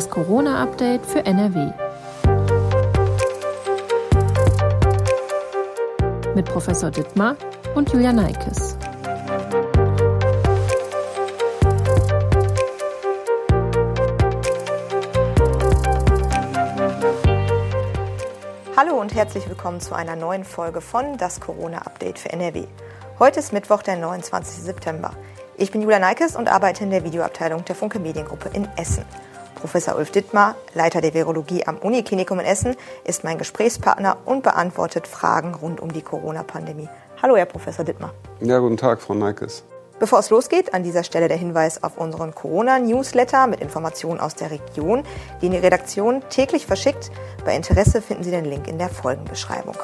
Das Corona-Update für NRW. Mit Professor Dittmar und Julia Neikes. Hallo und herzlich willkommen zu einer neuen Folge von Das Corona-Update für NRW. Heute ist Mittwoch, der 29. September. Ich bin Julia Neikes und arbeite in der Videoabteilung der Funke Mediengruppe in Essen. Professor Ulf Dittmar, Leiter der Virologie am Uniklinikum in Essen, ist mein Gesprächspartner und beantwortet Fragen rund um die Corona-Pandemie. Hallo, Herr Professor Dittmar. Ja, guten Tag, Frau Neikes. Bevor es losgeht, an dieser Stelle der Hinweis auf unseren Corona-Newsletter mit Informationen aus der Region, den die Redaktion täglich verschickt. Bei Interesse finden Sie den Link in der Folgenbeschreibung.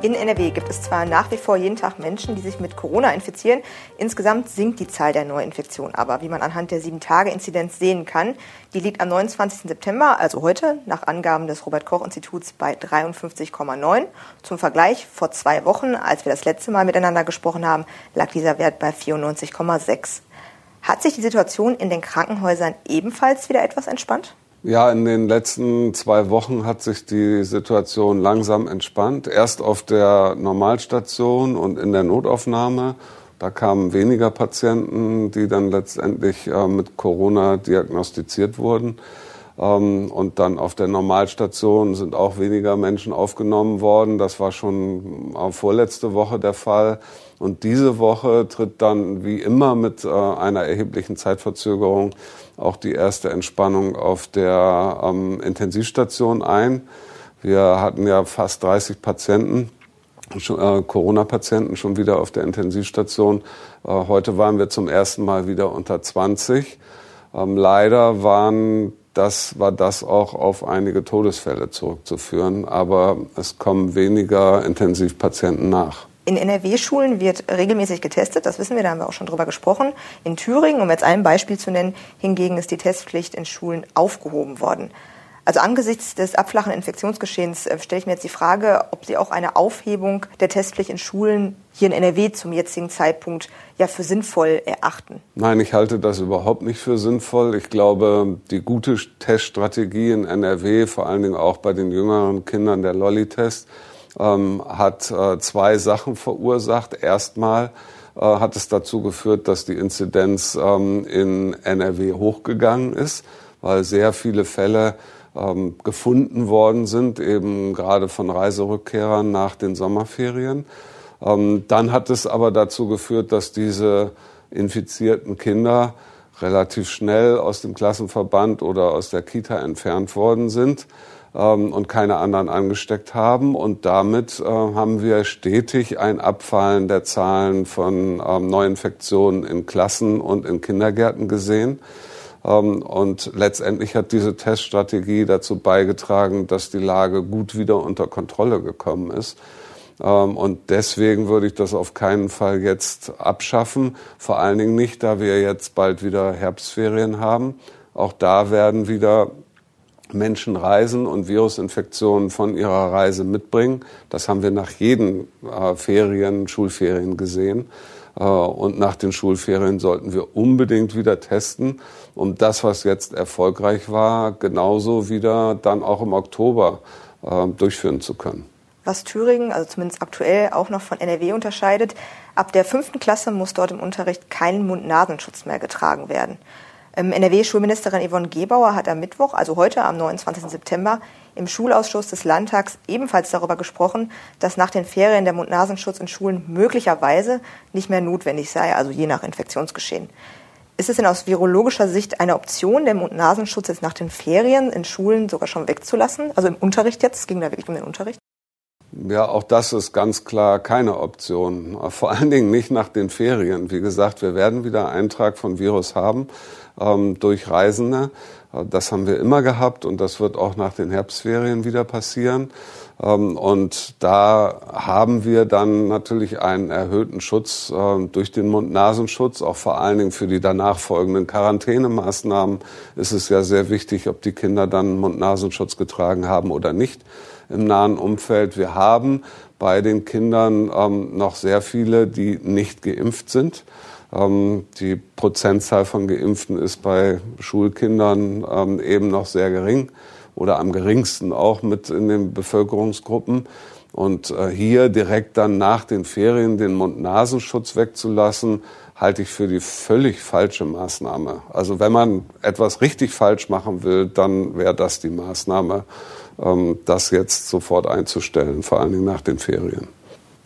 In NRW gibt es zwar nach wie vor jeden Tag Menschen, die sich mit Corona infizieren. Insgesamt sinkt die Zahl der Neuinfektionen aber, wie man anhand der 7-Tage-Inzidenz sehen kann. Die liegt am 29. September, also heute, nach Angaben des Robert-Koch-Instituts bei 53,9. Zum Vergleich, vor zwei Wochen, als wir das letzte Mal miteinander gesprochen haben, lag dieser Wert bei 94,6. Hat sich die Situation in den Krankenhäusern ebenfalls wieder etwas entspannt? Ja, in den letzten zwei Wochen hat sich die Situation langsam entspannt. Erst auf der Normalstation und in der Notaufnahme. Da kamen weniger Patienten, die dann letztendlich äh, mit Corona diagnostiziert wurden. Ähm, und dann auf der Normalstation sind auch weniger Menschen aufgenommen worden. Das war schon äh, vorletzte Woche der Fall. Und diese Woche tritt dann wie immer mit äh, einer erheblichen Zeitverzögerung auch die erste Entspannung auf der ähm, Intensivstation ein. Wir hatten ja fast 30 Patienten, äh, Corona-Patienten schon wieder auf der Intensivstation. Äh, heute waren wir zum ersten Mal wieder unter 20. Ähm, leider waren das war das auch auf einige Todesfälle zurückzuführen, aber es kommen weniger Intensivpatienten nach. In NRW-Schulen wird regelmäßig getestet, das wissen wir, da haben wir auch schon drüber gesprochen. In Thüringen, um jetzt ein Beispiel zu nennen, hingegen ist die Testpflicht in Schulen aufgehoben worden. Also angesichts des abflachen Infektionsgeschehens äh, stelle ich mir jetzt die Frage, ob Sie auch eine Aufhebung der Testpflicht in Schulen hier in NRW zum jetzigen Zeitpunkt ja für sinnvoll erachten. Nein, ich halte das überhaupt nicht für sinnvoll. Ich glaube, die gute Teststrategie in NRW, vor allen Dingen auch bei den jüngeren Kindern der Lolli-Test, ähm, hat äh, zwei Sachen verursacht. Erstmal äh, hat es dazu geführt, dass die Inzidenz ähm, in NRW hochgegangen ist, weil sehr viele Fälle ähm, gefunden worden sind, eben gerade von Reiserückkehrern nach den Sommerferien. Ähm, dann hat es aber dazu geführt, dass diese infizierten Kinder relativ schnell aus dem Klassenverband oder aus der Kita entfernt worden sind ähm, und keine anderen angesteckt haben. Und damit äh, haben wir stetig ein Abfallen der Zahlen von ähm, Neuinfektionen in Klassen und in Kindergärten gesehen. Ähm, und letztendlich hat diese Teststrategie dazu beigetragen, dass die Lage gut wieder unter Kontrolle gekommen ist. Ähm, und deswegen würde ich das auf keinen Fall jetzt abschaffen. Vor allen Dingen nicht, da wir jetzt bald wieder Herbstferien haben. Auch da werden wieder Menschen reisen und Virusinfektionen von ihrer Reise mitbringen. Das haben wir nach jeden äh, Ferien, Schulferien gesehen. Äh, und nach den Schulferien sollten wir unbedingt wieder testen, um das, was jetzt erfolgreich war, genauso wieder dann auch im Oktober äh, durchführen zu können. Was Thüringen, also zumindest aktuell, auch noch von NRW unterscheidet, ab der fünften Klasse muss dort im Unterricht kein Mund-Nasenschutz mehr getragen werden. Ähm, NRW-Schulministerin Yvonne Gebauer hat am Mittwoch, also heute am 29. September, im Schulausschuss des Landtags ebenfalls darüber gesprochen, dass nach den Ferien der Mund-Nasenschutz in Schulen möglicherweise nicht mehr notwendig sei, also je nach Infektionsgeschehen. Ist es denn aus virologischer Sicht eine Option, den Mund-Nasenschutz jetzt nach den Ferien in Schulen sogar schon wegzulassen? Also im Unterricht jetzt? Es ging da wirklich um den Unterricht? Ja, auch das ist ganz klar keine Option. Vor allen Dingen nicht nach den Ferien. Wie gesagt, wir werden wieder Eintrag von Virus haben ähm, durch Reisende. Äh, das haben wir immer gehabt und das wird auch nach den Herbstferien wieder passieren. Ähm, und da haben wir dann natürlich einen erhöhten Schutz äh, durch den Mund-Nasenschutz. Auch vor allen Dingen für die danach folgenden Quarantänemaßnahmen ist es ja sehr wichtig, ob die Kinder dann Mund-Nasenschutz getragen haben oder nicht im nahen Umfeld. Wir haben bei den Kindern ähm, noch sehr viele, die nicht geimpft sind. Ähm, die Prozentzahl von Geimpften ist bei Schulkindern ähm, eben noch sehr gering oder am geringsten auch mit in den Bevölkerungsgruppen. Und äh, hier direkt dann nach den Ferien den Mund-Nasenschutz wegzulassen, halte ich für die völlig falsche Maßnahme. Also wenn man etwas richtig falsch machen will, dann wäre das die Maßnahme, ähm, das jetzt sofort einzustellen, vor allen Dingen nach den Ferien.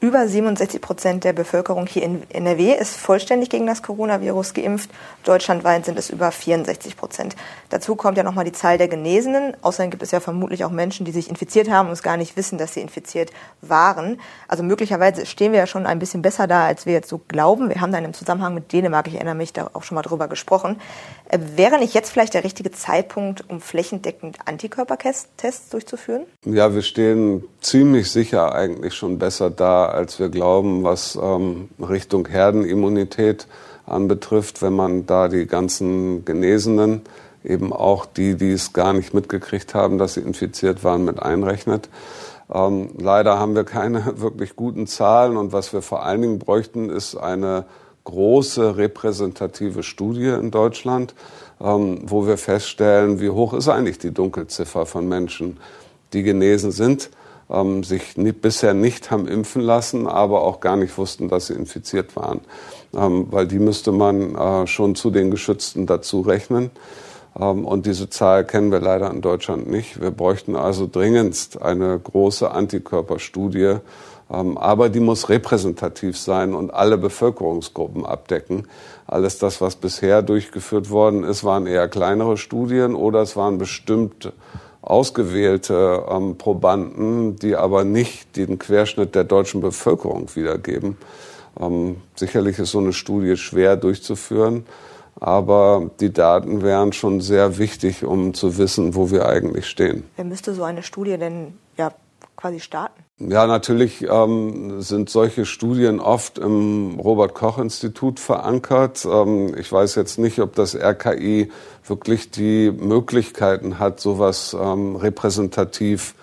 Über 67 Prozent der Bevölkerung hier in NRW ist vollständig gegen das Coronavirus geimpft. Deutschlandweit sind es über 64 Prozent. Dazu kommt ja nochmal die Zahl der Genesenen. Außerdem gibt es ja vermutlich auch Menschen, die sich infiziert haben und es gar nicht wissen, dass sie infiziert waren. Also möglicherweise stehen wir ja schon ein bisschen besser da, als wir jetzt so glauben. Wir haben da in einem Zusammenhang mit Dänemark, ich erinnere mich, da auch schon mal drüber gesprochen. Äh, wäre nicht jetzt vielleicht der richtige Zeitpunkt, um flächendeckend Antikörpertests durchzuführen? Ja, wir stehen ziemlich sicher eigentlich schon besser da, als wir glauben, was ähm, Richtung Herdenimmunität anbetrifft, wenn man da die ganzen Genesenen, eben auch die, die es gar nicht mitgekriegt haben, dass sie infiziert waren, mit einrechnet. Ähm, leider haben wir keine wirklich guten Zahlen und was wir vor allen Dingen bräuchten, ist eine große repräsentative Studie in Deutschland, ähm, wo wir feststellen, wie hoch ist eigentlich die Dunkelziffer von Menschen, die genesen sind ähm, sich nicht, bisher nicht haben impfen lassen, aber auch gar nicht wussten, dass sie infiziert waren. Ähm, weil die müsste man äh, schon zu den Geschützten dazu rechnen. Ähm, und diese Zahl kennen wir leider in Deutschland nicht. Wir bräuchten also dringendst eine große Antikörperstudie, ähm, aber die muss repräsentativ sein und alle Bevölkerungsgruppen abdecken. Alles das, was bisher durchgeführt worden ist, waren eher kleinere Studien oder es waren bestimmte ausgewählte ähm, Probanden, die aber nicht den Querschnitt der deutschen Bevölkerung wiedergeben. Ähm, sicherlich ist so eine Studie schwer durchzuführen, aber die Daten wären schon sehr wichtig, um zu wissen, wo wir eigentlich stehen. Wer müsste so eine Studie denn ja, quasi starten? Ja, natürlich ähm, sind solche Studien oft im Robert Koch Institut verankert. Ähm, ich weiß jetzt nicht, ob das RKI wirklich die Möglichkeiten hat, sowas ähm, repräsentativ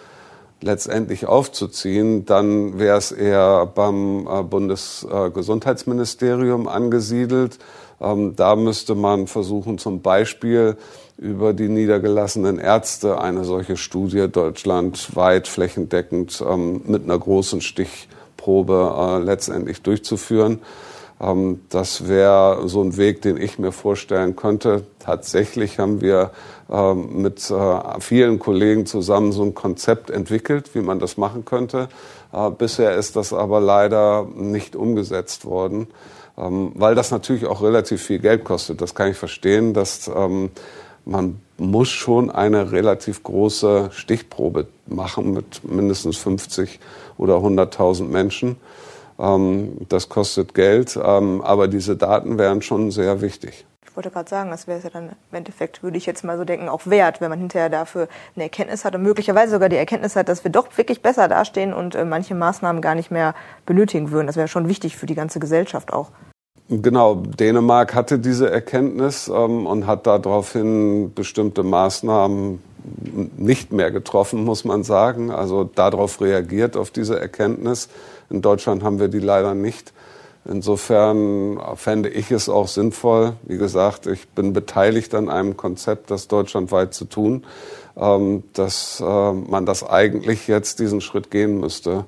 letztendlich aufzuziehen, dann wäre es eher beim äh, Bundesgesundheitsministerium angesiedelt. Ähm, da müsste man versuchen, zum Beispiel über die niedergelassenen Ärzte eine solche Studie deutschlandweit flächendeckend ähm, mit einer großen Stichprobe äh, letztendlich durchzuführen. Ähm, das wäre so ein Weg, den ich mir vorstellen könnte. Tatsächlich haben wir ähm, mit äh, vielen Kollegen zusammen so ein Konzept entwickelt, wie man das machen könnte. Äh, bisher ist das aber leider nicht umgesetzt worden, ähm, weil das natürlich auch relativ viel Geld kostet. Das kann ich verstehen, dass ähm, man muss schon eine relativ große Stichprobe machen mit mindestens 50 oder 100.000 Menschen. Ähm, das kostet Geld, aber diese Daten wären schon sehr wichtig. Ich wollte gerade sagen, das wäre es ja dann im Endeffekt, würde ich jetzt mal so denken, auch wert, wenn man hinterher dafür eine Erkenntnis hat und möglicherweise sogar die Erkenntnis hat, dass wir doch wirklich besser dastehen und äh, manche Maßnahmen gar nicht mehr benötigen würden. Das wäre schon wichtig für die ganze Gesellschaft auch. Genau, Dänemark hatte diese Erkenntnis ähm, und hat daraufhin bestimmte Maßnahmen nicht mehr getroffen, muss man sagen. Also darauf reagiert, auf diese Erkenntnis. In Deutschland haben wir die leider nicht. Insofern fände ich es auch sinnvoll, wie gesagt, ich bin beteiligt an einem Konzept, das deutschlandweit zu tun, ähm, dass äh, man das eigentlich jetzt diesen Schritt gehen müsste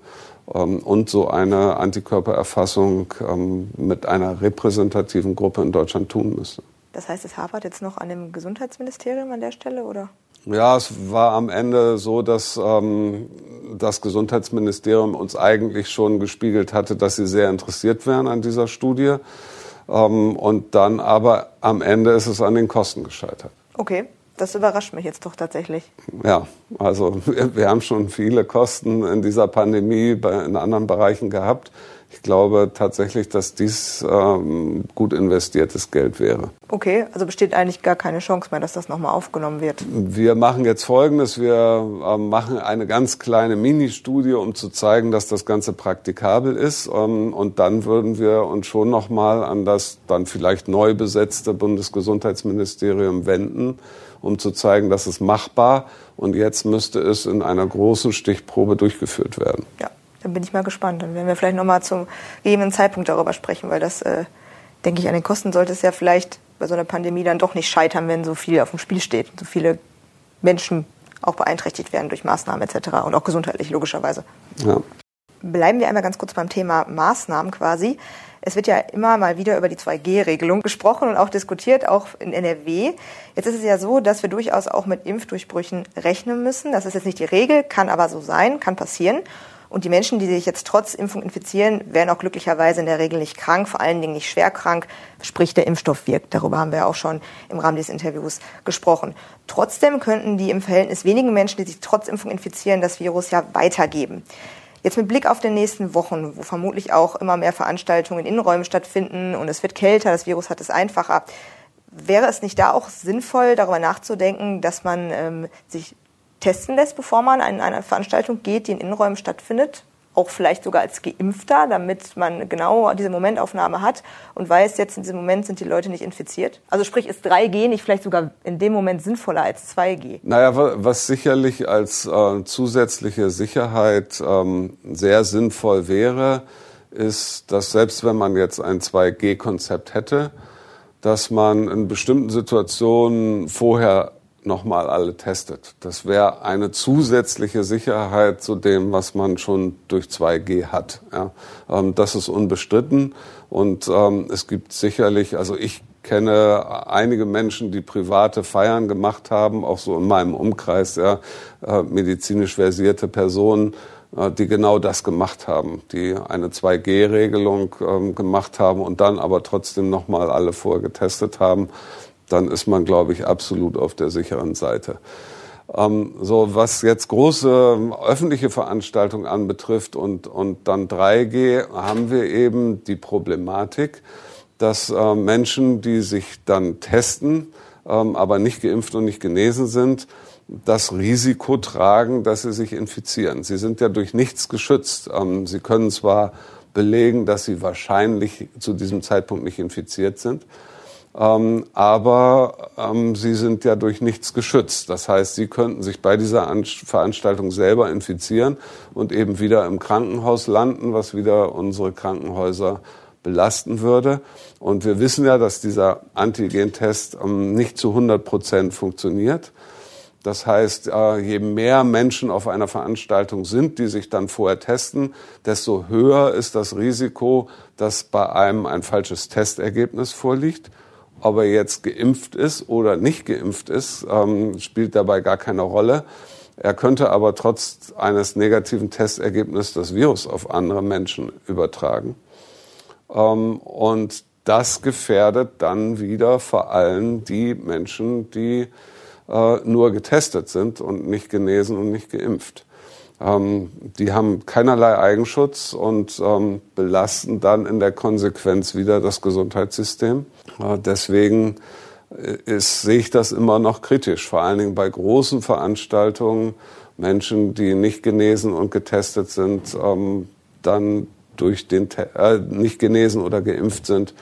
ähm, und so eine Antikörpererfassung ähm, mit einer repräsentativen Gruppe in Deutschland tun müsste. Das heißt, es hapert jetzt noch an dem Gesundheitsministerium an der Stelle, oder? Ja, es war am Ende so, dass ähm, das Gesundheitsministerium uns eigentlich schon gespiegelt hatte, dass sie sehr interessiert wären an dieser Studie. Ähm, und dann aber am Ende ist es an den Kosten gescheitert. Okay. Das überrascht mich jetzt doch tatsächlich. Ja, also wir, wir haben schon viele Kosten in dieser Pandemie bei, in anderen Bereichen gehabt. Ich glaube tatsächlich, dass dies ähm, gut investiertes Geld wäre. Okay, also besteht eigentlich gar keine Chance mehr, dass das nochmal aufgenommen wird. Wir machen jetzt Folgendes. Wir äh, machen eine ganz kleine Mini-Studie, um zu zeigen, dass das Ganze praktikabel ist. Ähm, und dann würden wir uns schon nochmal an das dann vielleicht neu besetzte Bundesgesundheitsministerium wenden um zu zeigen, dass es machbar und jetzt müsste es in einer großen Stichprobe durchgeführt werden. Ja, dann bin ich mal gespannt. Dann werden wir vielleicht noch mal zum gegebenen Zeitpunkt darüber sprechen, weil das äh, denke ich, an den Kosten sollte es ja vielleicht bei so einer Pandemie dann doch nicht scheitern, wenn so viel auf dem Spiel steht, so viele Menschen auch beeinträchtigt werden durch Maßnahmen etc. und auch gesundheitlich logischerweise. Ja. Bleiben wir einmal ganz kurz beim Thema Maßnahmen quasi. Es wird ja immer mal wieder über die 2G-Regelung gesprochen und auch diskutiert, auch in NRW. Jetzt ist es ja so, dass wir durchaus auch mit Impfdurchbrüchen rechnen müssen. Das ist jetzt nicht die Regel, kann aber so sein, kann passieren. Und die Menschen, die sich jetzt trotz Impfung infizieren, werden auch glücklicherweise in der Regel nicht krank, vor allen Dingen nicht schwer krank, sprich der Impfstoff wirkt. Darüber haben wir auch schon im Rahmen dieses Interviews gesprochen. Trotzdem könnten die im Verhältnis wenigen Menschen, die sich trotz Impfung infizieren, das Virus ja weitergeben. Jetzt mit Blick auf die nächsten Wochen, wo vermutlich auch immer mehr Veranstaltungen in Innenräumen stattfinden und es wird kälter, das Virus hat es einfacher, wäre es nicht da auch sinnvoll, darüber nachzudenken, dass man ähm, sich testen lässt, bevor man in eine Veranstaltung geht, die in Innenräumen stattfindet? Auch vielleicht sogar als Geimpfter, damit man genau diese Momentaufnahme hat und weiß, jetzt in diesem Moment sind die Leute nicht infiziert. Also sprich, ist 3G nicht vielleicht sogar in dem Moment sinnvoller als 2G? Naja, was sicherlich als äh, zusätzliche Sicherheit ähm, sehr sinnvoll wäre, ist, dass selbst wenn man jetzt ein 2G-Konzept hätte, dass man in bestimmten Situationen vorher nochmal alle testet. Das wäre eine zusätzliche Sicherheit zu dem, was man schon durch 2G hat. Ja. Ähm, das ist unbestritten und ähm, es gibt sicherlich, also ich kenne einige Menschen, die private Feiern gemacht haben, auch so in meinem Umkreis, ja, äh, medizinisch versierte Personen, äh, die genau das gemacht haben, die eine 2G-Regelung ähm, gemacht haben und dann aber trotzdem nochmal alle vorher getestet haben dann ist man, glaube ich, absolut auf der sicheren Seite. Ähm, so, was jetzt große ähm, öffentliche Veranstaltungen anbetrifft und, und dann 3G, haben wir eben die Problematik, dass äh, Menschen, die sich dann testen, ähm, aber nicht geimpft und nicht genesen sind, das Risiko tragen, dass sie sich infizieren. Sie sind ja durch nichts geschützt. Ähm, sie können zwar belegen, dass sie wahrscheinlich zu diesem Zeitpunkt nicht infiziert sind, ähm, aber ähm, sie sind ja durch nichts geschützt. Das heißt, sie könnten sich bei dieser An Veranstaltung selber infizieren und eben wieder im Krankenhaus landen, was wieder unsere Krankenhäuser belasten würde. Und wir wissen ja, dass dieser Antigentest ähm, nicht zu 100 Prozent funktioniert. Das heißt, äh, je mehr Menschen auf einer Veranstaltung sind, die sich dann vorher testen, desto höher ist das Risiko, dass bei einem ein falsches Testergebnis vorliegt. Ob er jetzt geimpft ist oder nicht geimpft ist, ähm, spielt dabei gar keine Rolle. Er könnte aber trotz eines negativen Testergebnisses das Virus auf andere Menschen übertragen. Ähm, und das gefährdet dann wieder vor allem die Menschen, die äh, nur getestet sind und nicht genesen und nicht geimpft. Ähm, die haben keinerlei Eigenschutz und ähm, belasten dann in der Konsequenz wieder das Gesundheitssystem. Äh, deswegen äh, ist, sehe ich das immer noch kritisch, vor allen Dingen bei großen Veranstaltungen. Menschen, die nicht genesen und getestet sind, ähm, dann durch den äh, nicht genesen oder geimpft sind,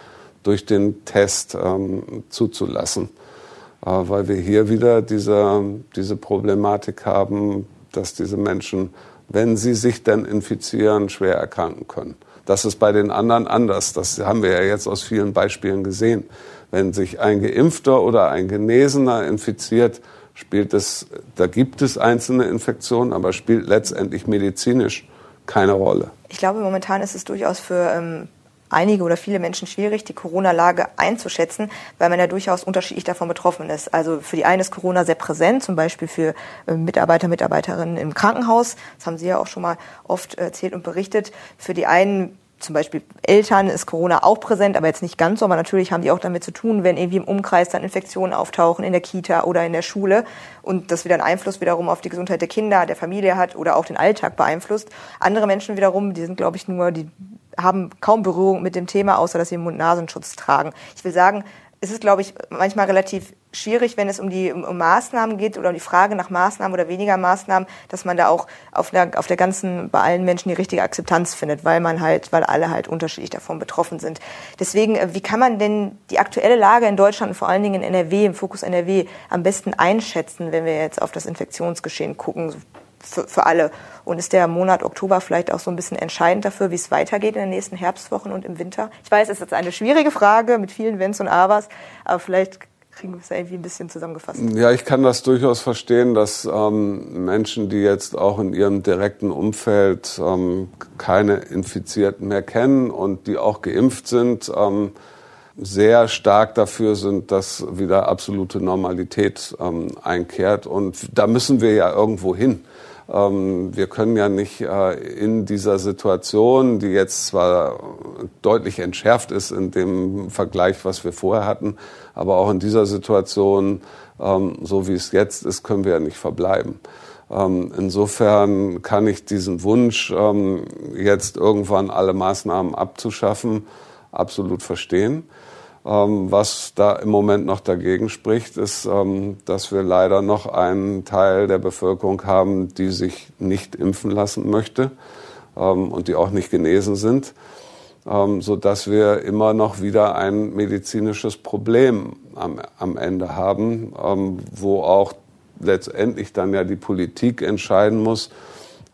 durch den Test ähm, zuzulassen. Äh, weil wir hier wieder diese, diese Problematik haben, dass diese Menschen, wenn sie sich dann infizieren, schwer erkranken können. Das ist bei den anderen anders. Das haben wir ja jetzt aus vielen Beispielen gesehen. Wenn sich ein Geimpfter oder ein Genesener infiziert, spielt es, da gibt es einzelne Infektionen, aber spielt letztendlich medizinisch keine Rolle. Ich glaube, momentan ist es durchaus für ähm, einige oder viele Menschen schwierig, die Corona-Lage einzuschätzen, weil man ja durchaus unterschiedlich davon betroffen ist. Also für die einen ist Corona sehr präsent, zum Beispiel für äh, Mitarbeiter, Mitarbeiterinnen im Krankenhaus. Das haben Sie ja auch schon mal oft erzählt und berichtet. Für die einen zum Beispiel Eltern ist Corona auch präsent, aber jetzt nicht ganz so. Aber natürlich haben die auch damit zu tun, wenn irgendwie im Umkreis dann Infektionen auftauchen in der Kita oder in der Schule und das wieder einen Einfluss wiederum auf die Gesundheit der Kinder, der Familie hat oder auch den Alltag beeinflusst. Andere Menschen wiederum, die sind, glaube ich, nur, die haben kaum Berührung mit dem Thema, außer dass sie Mund-Nasenschutz tragen. Ich will sagen, es ist, glaube ich, manchmal relativ schwierig, wenn es um die um, Maßnahmen geht oder um die Frage nach Maßnahmen oder weniger Maßnahmen, dass man da auch auf der, auf der ganzen, bei allen Menschen die richtige Akzeptanz findet, weil man halt, weil alle halt unterschiedlich davon betroffen sind. Deswegen, äh, wie kann man denn die aktuelle Lage in Deutschland und vor allen Dingen in NRW, im Fokus NRW, am besten einschätzen, wenn wir jetzt auf das Infektionsgeschehen gucken, für, für alle? Und ist der Monat Oktober vielleicht auch so ein bisschen entscheidend dafür, wie es weitergeht in den nächsten Herbstwochen und im Winter? Ich weiß, es ist eine schwierige Frage mit vielen Wenns und Abers, aber vielleicht kriegen wir es irgendwie ein bisschen zusammengefasst. Ja, ich kann das durchaus verstehen, dass ähm, Menschen, die jetzt auch in ihrem direkten Umfeld ähm, keine Infizierten mehr kennen und die auch geimpft sind, ähm, sehr stark dafür sind, dass wieder absolute Normalität ähm, einkehrt. Und da müssen wir ja irgendwo hin. Ähm, wir können ja nicht äh, in dieser Situation, die jetzt zwar deutlich entschärft ist in dem Vergleich, was wir vorher hatten, aber auch in dieser Situation, ähm, so wie es jetzt ist, können wir ja nicht verbleiben. Ähm, insofern kann ich diesen Wunsch, jetzt irgendwann alle Maßnahmen abzuschaffen, absolut verstehen. Ähm, was da im Moment noch dagegen spricht, ist, ähm, dass wir leider noch einen Teil der Bevölkerung haben, die sich nicht impfen lassen möchte ähm, und die auch nicht genesen sind, so dass wir immer noch wieder ein medizinisches Problem am, am Ende haben, wo auch letztendlich dann ja die Politik entscheiden muss,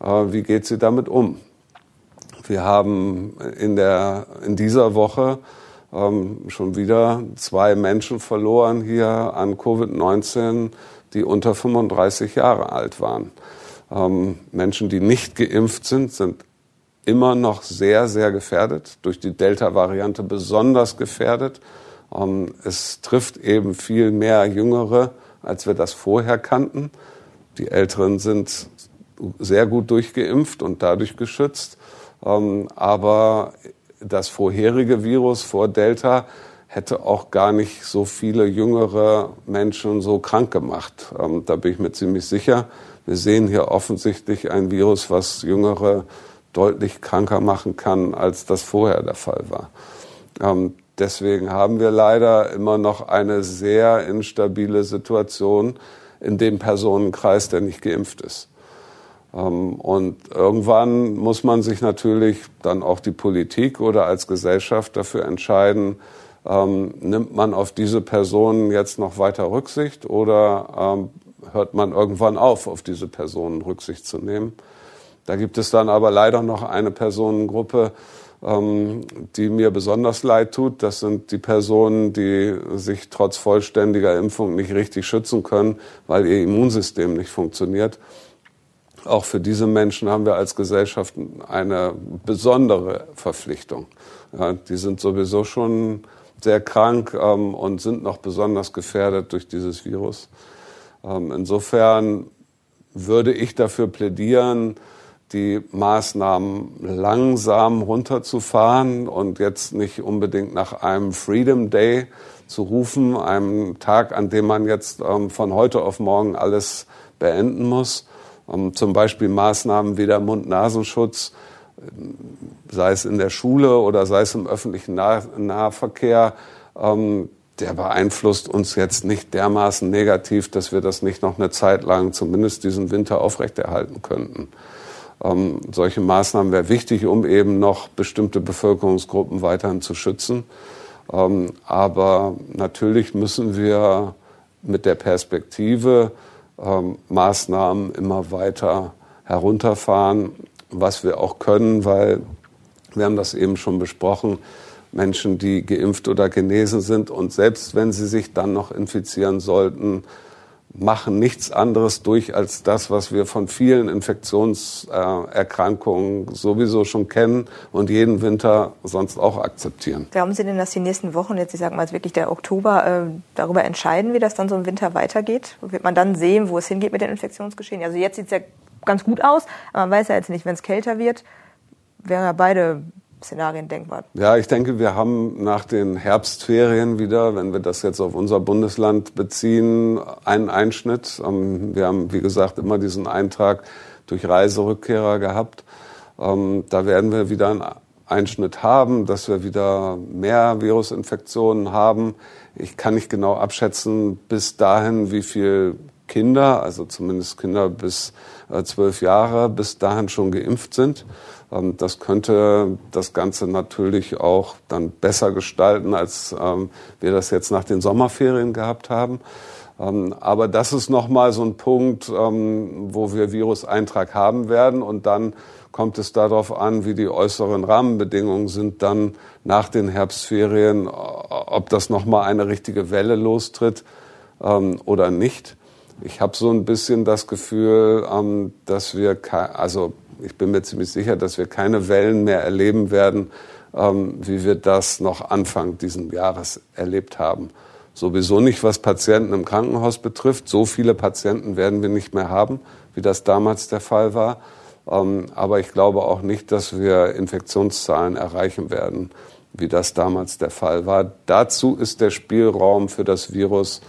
äh, wie geht sie damit um. Wir haben in, der, in dieser Woche ähm, schon wieder zwei Menschen verloren hier an Covid-19, die unter 35 Jahre alt waren. Ähm, Menschen, die nicht geimpft sind, sind immer noch sehr, sehr gefährdet, durch die Delta-Variante besonders gefährdet. Ähm, es trifft eben viel mehr Jüngere, als wir das vorher kannten. Die Älteren sind sehr gut durchgeimpft und dadurch geschützt. Ähm, aber das vorherige Virus vor Delta hätte auch gar nicht so viele jüngere Menschen so krank gemacht. Ähm, da bin ich mir ziemlich sicher. Wir sehen hier offensichtlich ein Virus, was Jüngere deutlich kranker machen kann, als das vorher der Fall war. Ähm, deswegen haben wir leider immer noch eine sehr instabile Situation in dem Personenkreis, der nicht geimpft ist. Ähm, und irgendwann muss man sich natürlich dann auch die Politik oder als Gesellschaft dafür entscheiden, ähm, nimmt man auf diese Personen jetzt noch weiter Rücksicht oder ähm, hört man irgendwann auf, auf diese Personen Rücksicht zu nehmen. Da gibt es dann aber leider noch eine Personengruppe, die mir besonders leid tut. Das sind die Personen, die sich trotz vollständiger Impfung nicht richtig schützen können, weil ihr Immunsystem nicht funktioniert. Auch für diese Menschen haben wir als Gesellschaft eine besondere Verpflichtung. Ja, die sind sowieso schon sehr krank ähm, und sind noch besonders gefährdet durch dieses Virus. Ähm, insofern würde ich dafür plädieren, die Maßnahmen langsam runterzufahren und jetzt nicht unbedingt nach einem Freedom Day zu rufen, einem Tag, an dem man jetzt ähm, von heute auf morgen alles beenden muss, um zum Beispiel Maßnahmen wie der Mund-Nasenschutz, sei es in der Schule oder sei es im öffentlichen Nahverkehr, ähm, der beeinflusst uns jetzt nicht dermaßen negativ, dass wir das nicht noch eine Zeit lang, zumindest diesen Winter, aufrechterhalten könnten. Ähm, solche Maßnahmen wäre wichtig, um eben noch bestimmte Bevölkerungsgruppen weiterhin zu schützen. Ähm, aber natürlich müssen wir mit der Perspektive ähm, Maßnahmen immer weiter herunterfahren, was wir auch können, weil wir haben das eben schon besprochen, Menschen, die geimpft oder genesen sind und selbst wenn sie sich dann noch infizieren sollten, machen nichts anderes durch als das, was wir von vielen Infektionserkrankungen sowieso schon kennen und jeden Winter sonst auch akzeptieren. Glauben Sie denn, dass die nächsten Wochen, jetzt ich sage mal wirklich der Oktober, äh, darüber entscheiden, wie das dann so im Winter weitergeht? Wird man dann sehen, wo es hingeht mit den Infektionsgeschehen? Also jetzt sieht es ja ganz gut aus, aber man weiß ja jetzt nicht, wenn es kälter wird, wären ja beide Szenarien denkbar? Ja, ich denke, wir haben nach den Herbstferien wieder, wenn wir das jetzt auf unser Bundesland beziehen, einen Einschnitt. Ähm, wir haben, wie gesagt, immer diesen Eintrag durch Reiserückkehrer gehabt. Ähm, da werden wir wieder einen Einschnitt haben, dass wir wieder mehr Virusinfektionen haben. Ich kann nicht genau abschätzen bis dahin, wie viel Kinder, also zumindest Kinder bis äh, zwölf Jahre, bis dahin schon geimpft sind. Ähm, das könnte das Ganze natürlich auch dann besser gestalten, als ähm, wir das jetzt nach den Sommerferien gehabt haben. Ähm, aber das ist nochmal so ein Punkt, wo wir Viruseintrag haben werden und dann kommt es darauf an, wie die äußeren Rahmenbedingungen sind, dann nach den Herbstferien, ob das nochmal eine richtige Welle lostritt ähm, oder nicht. Ich habe so ein bisschen das Gefühl, ähm, dass wir, also ich bin mir ziemlich sicher, dass wir keine Wellen mehr erleben werden, ähm, wie wir das noch Anfang dieses Jahres erlebt haben. Sowieso nicht, was Patienten im Krankenhaus betrifft. So viele Patienten werden wir nicht mehr haben, wie das damals der Fall war. Ähm, aber ich glaube auch nicht, dass wir Infektionszahlen erreichen werden, wie das damals der Fall war. Dazu ist der Spielraum für das Virus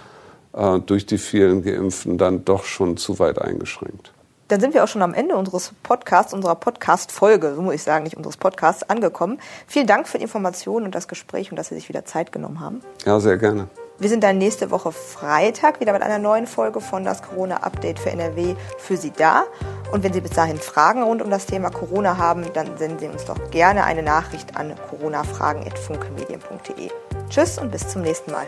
äh, durch die vielen Geimpften dann doch schon zu weit eingeschränkt. Dann sind wir auch schon am Ende unseres Podcasts, unserer Podcast-Folge, so muss ich sagen, nicht unseres Podcasts, angekommen. Vielen Dank für die Informationen und das Gespräch und dass Sie sich wieder Zeit genommen haben. Ja, sehr gerne. Wir sind dann nächste Woche Freitag wieder mit einer neuen Folge von das Corona-Update für NRW für Sie da. Und wenn Sie bis dahin Fragen rund um das Thema Corona haben, dann senden Sie uns doch gerne eine Nachricht an coronafragen.funkemedien.de. Tschüss und bis zum nächsten Mal.